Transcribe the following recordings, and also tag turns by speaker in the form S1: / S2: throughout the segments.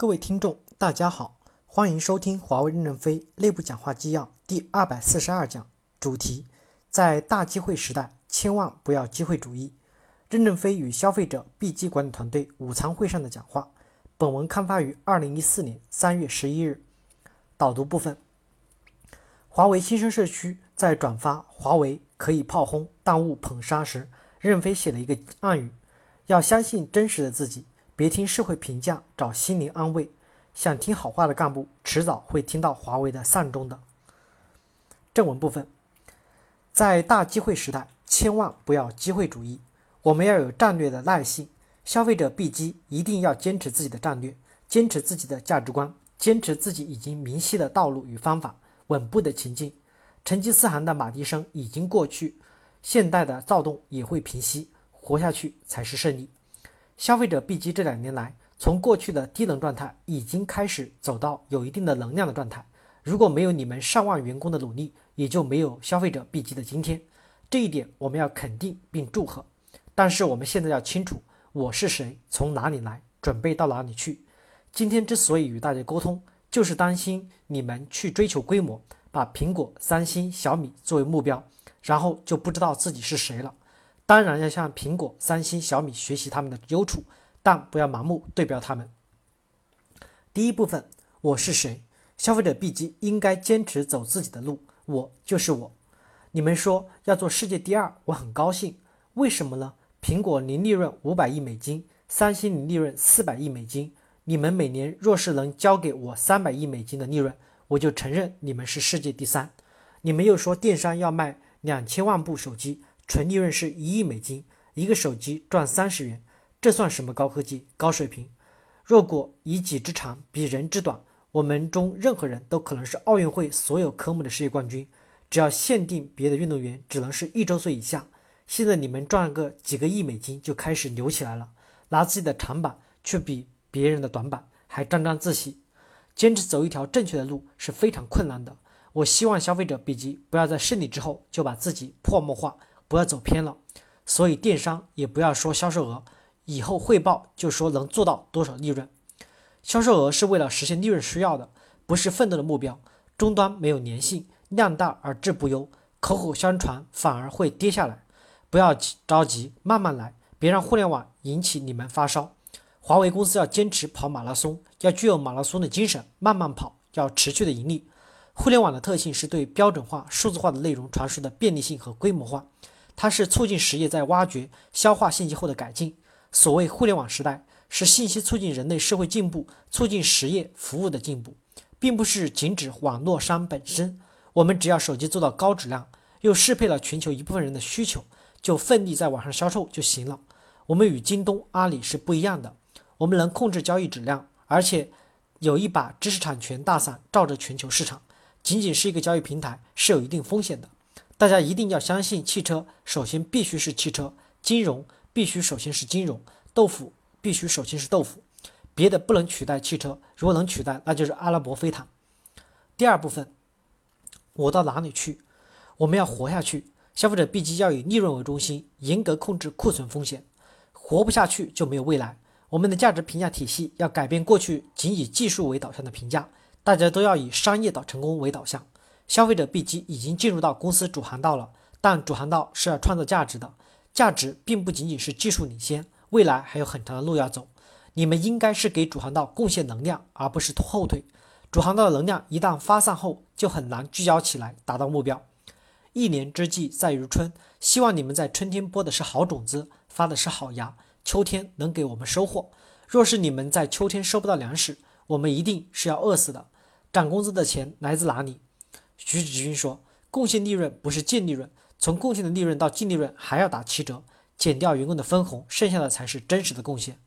S1: 各位听众，大家好，欢迎收听华为任正非内部讲话纪要第二百四十二讲，主题：在大机会时代，千万不要机会主义。任正非与消费者 B 机管理团队午餐会上的讲话。本文刊发于二零一四年三月十一日。导读部分：华为新生社区在转发“华为可以炮轰，但勿捧杀”时，任正非写了一个暗语：要相信真实的自己。别听社会评价找心灵安慰，想听好话的干部迟早会听到华为的丧钟的。正文部分，在大机会时代，千万不要机会主义，我们要有战略的耐性。消费者 B 机一定要坚持自己的战略，坚持自己的价值观，坚持自己已经明晰的道路与方法，稳步的前进。成吉思汗的马蹄声已经过去，现代的躁动也会平息，活下去才是胜利。消费者 B 级这两年来，从过去的低能状态，已经开始走到有一定的能量的状态。如果没有你们上万员工的努力，也就没有消费者 B 级的今天。这一点我们要肯定并祝贺。但是我们现在要清楚，我是谁，从哪里来，准备到哪里去。今天之所以与大家沟通，就是担心你们去追求规模，把苹果、三星、小米作为目标，然后就不知道自己是谁了。当然要向苹果、三星、小米学习他们的优处，但不要盲目对标他们。第一部分，我是谁？消费者 B 级应该坚持走自己的路，我就是我。你们说要做世界第二，我很高兴。为什么呢？苹果零利润五百亿美金，三星零利润四百亿美金。你们每年若是能交给我三百亿美金的利润，我就承认你们是世界第三。你们又说电商要卖两千万部手机。纯利润是一亿美金，一个手机赚三十元，这算什么高科技、高水平？若果以己之长比人之短，我们中任何人都可能是奥运会所有科目的世界冠军。只要限定别的运动员只能是一周岁以下。现在你们赚个几个亿美金就开始牛起来了，拿自己的长板去比别人的短板，还沾沾自喜。坚持走一条正确的路是非常困难的。我希望消费者 B 级不要在胜利之后就把自己泡沫化。不要走偏了，所以电商也不要说销售额，以后汇报就说能做到多少利润。销售额是为了实现利润需要的，不是奋斗的目标。终端没有粘性，量大而质不优，口口相传反而会跌下来。不要急着急，慢慢来，别让互联网引起你们发烧。华为公司要坚持跑马拉松，要具有马拉松的精神，慢慢跑，要持续的盈利。互联网的特性是对标准化、数字化的内容传输的便利性和规模化。它是促进实业在挖掘、消化信息后的改进。所谓互联网时代，是信息促进人类社会进步、促进实业服务的进步，并不是仅指网络商本身。我们只要手机做到高质量，又适配了全球一部分人的需求，就奋力在网上销售就行了。我们与京东、阿里是不一样的，我们能控制交易质量，而且有一把知识产权大伞罩着全球市场。仅仅是一个交易平台是有一定风险的。大家一定要相信，汽车首先必须是汽车，金融必须首先是金融，豆腐必须首先是豆腐，别的不能取代汽车。如果能取代，那就是阿拉伯飞毯。第二部分，我到哪里去？我们要活下去。消费者必须要以利润为中心，严格控制库存风险。活不下去就没有未来。我们的价值评价体系要改变过去仅以技术为导向的评价，大家都要以商业导成功为导向。消费者 B 机已经进入到公司主航道了，但主航道是要创造价值的，价值并不仅仅是技术领先，未来还有很长的路要走。你们应该是给主航道贡献能量，而不是拖后腿。主航道的能量一旦发散后，就很难聚焦起来达到目标。一年之计在于春，希望你们在春天播的是好种子，发的是好芽，秋天能给我们收获。若是你们在秋天收不到粮食，我们一定是要饿死的。涨工资的钱来自哪里？徐子军说：“贡献利润不是净利润，从贡献的利润到净利润还要打七折，减掉员工的分红，剩下的才是真实的贡献。”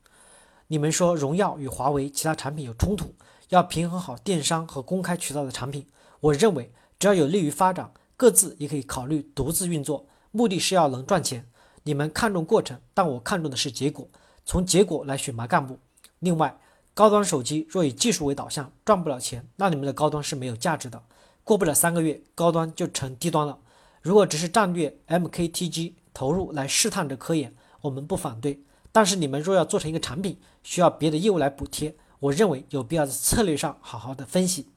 S1: 你们说荣耀与华为其他产品有冲突，要平衡好电商和公开渠道的产品。我认为只要有利于发展，各自也可以考虑独自运作，目的是要能赚钱。你们看重过程，但我看重的是结果，从结果来选拔干部。另外，高端手机若以技术为导向，赚不了钱，那你们的高端是没有价值的。过不了三个月，高端就成低端了。如果只是战略 MKTG 投入来试探着科研，我们不反对。但是你们若要做成一个产品，需要别的业务来补贴，我认为有必要在策略上好好的分析。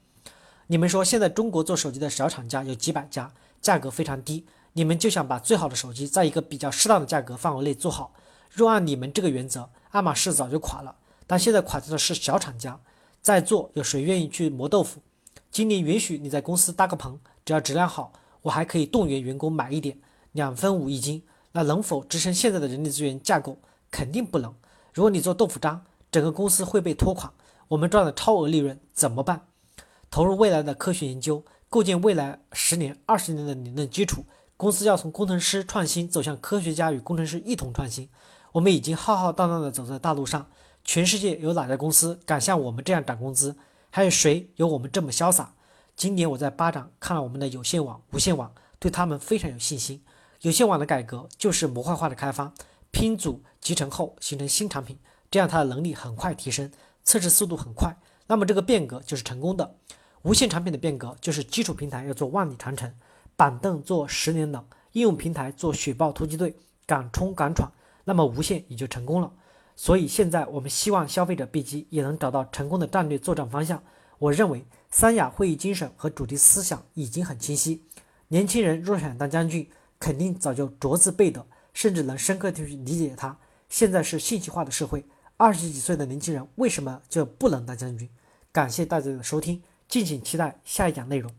S1: 你们说现在中国做手机的小厂家有几百家，价格非常低，你们就想把最好的手机在一个比较适当的价格范围内做好。若按你们这个原则，爱马仕早就垮了。但现在垮掉的是小厂家，在做有谁愿意去磨豆腐？今年允许你在公司搭个棚，只要质量好，我还可以动员员工买一点，两分五一斤。那能否支撑现在的人力资源架构？肯定不能。如果你做豆腐渣，整个公司会被拖垮。我们赚的超额利润怎么办？投入未来的科学研究，构建未来十年、二十年的理论基础。公司要从工程师创新走向科学家与工程师一同创新。我们已经浩浩荡荡地走在大路上，全世界有哪家公司敢像我们这样涨工资？还有谁有我们这么潇洒？今年我在巴掌看了我们的有线网、无线网，对他们非常有信心。有线网的改革就是模块化的开发，拼组集成后形成新产品，这样它的能力很快提升，测试速度很快。那么这个变革就是成功的。无线产品的变革就是基础平台要做万里长城，板凳做十年冷，应用平台做雪豹突击队，敢冲敢闯，那么无线也就成功了。所以现在我们希望消费者 B 级也能找到成功的战略作战方向。我认为三亚会议精神和主题思想已经很清晰。年轻人若想当将军，肯定早就着字背的，甚至能深刻地去理解它。现在是信息化的社会，二十几岁的年轻人为什么就不能当将军？感谢大家的收听。敬请期待下一讲内容。